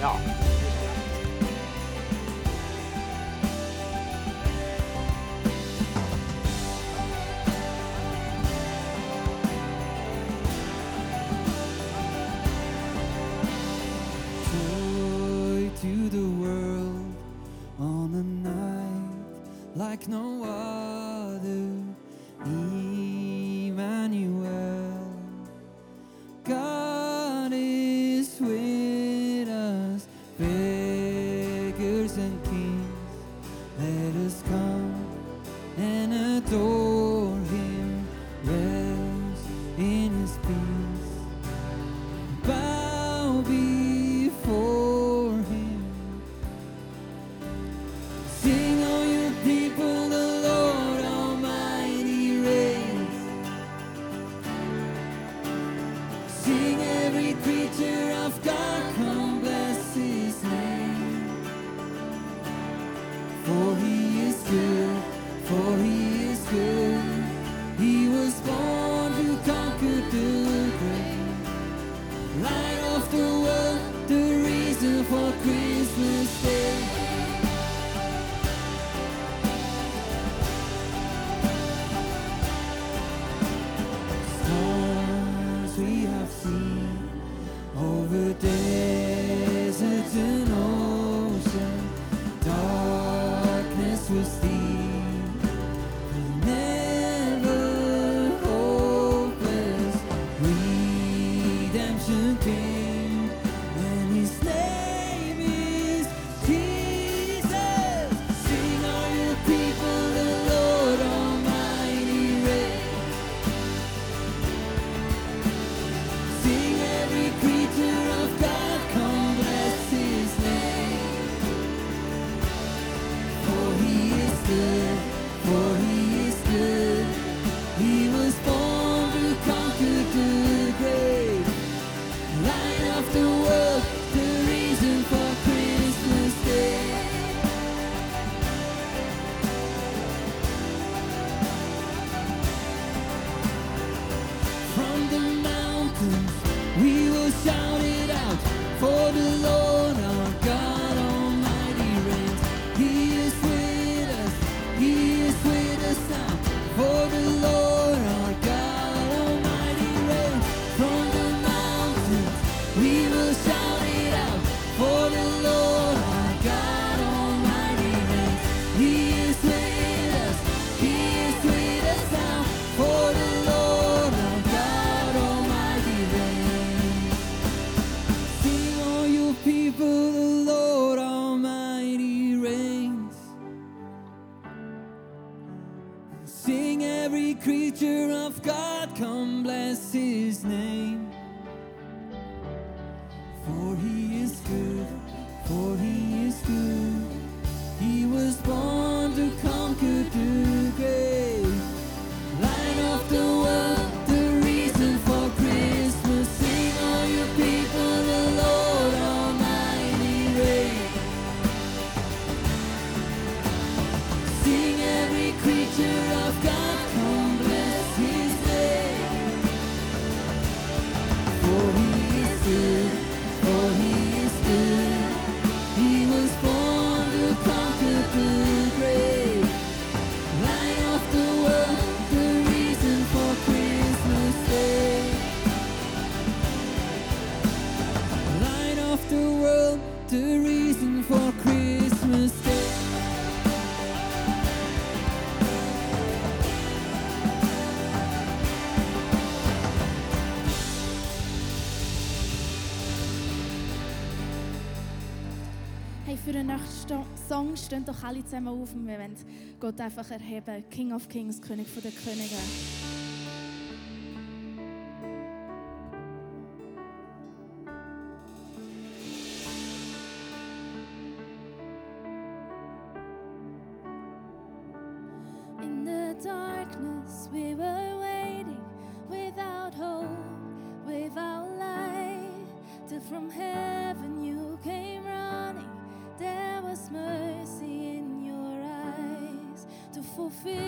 要。Joy to the world on a night like no other. and kings, let us come and adore. for you. for he is good, for he is good. für den nächsten Song stehen doch alle zusammen auf und wir wollen Gott einfach erheben. King of Kings, König der Könige. In the darkness we were waiting without hope, without light, till from hell. mercy in your eyes to fulfill.